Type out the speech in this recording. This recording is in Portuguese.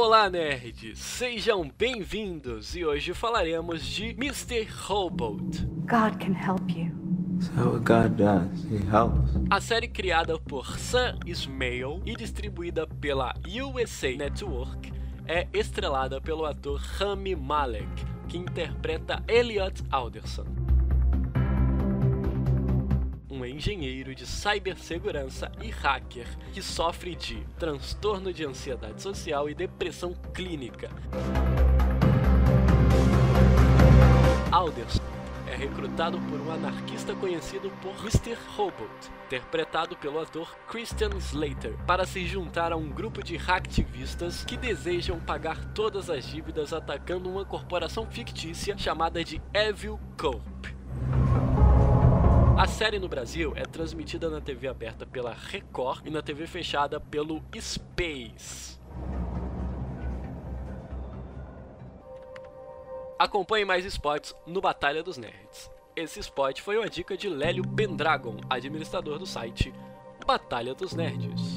Olá, nerds! Sejam bem-vindos e hoje falaremos de Mr. Robot. God can help you. So what God does, He helps. A série criada por Sam Ismail e distribuída pela USA Network é estrelada pelo ator Rami Malek, que interpreta Elliot Alderson. Engenheiro de cibersegurança e hacker que sofre de transtorno de ansiedade social e depressão clínica. Alderson é recrutado por um anarquista conhecido por Mr. Robot, interpretado pelo ator Christian Slater, para se juntar a um grupo de hacktivistas que desejam pagar todas as dívidas atacando uma corporação fictícia chamada de Evil Corp. A série no Brasil é transmitida na TV aberta pela Record e na TV fechada pelo Space. Acompanhe mais spots no Batalha dos Nerds. Esse spot foi uma dica de Lélio Pendragon, administrador do site Batalha dos Nerds.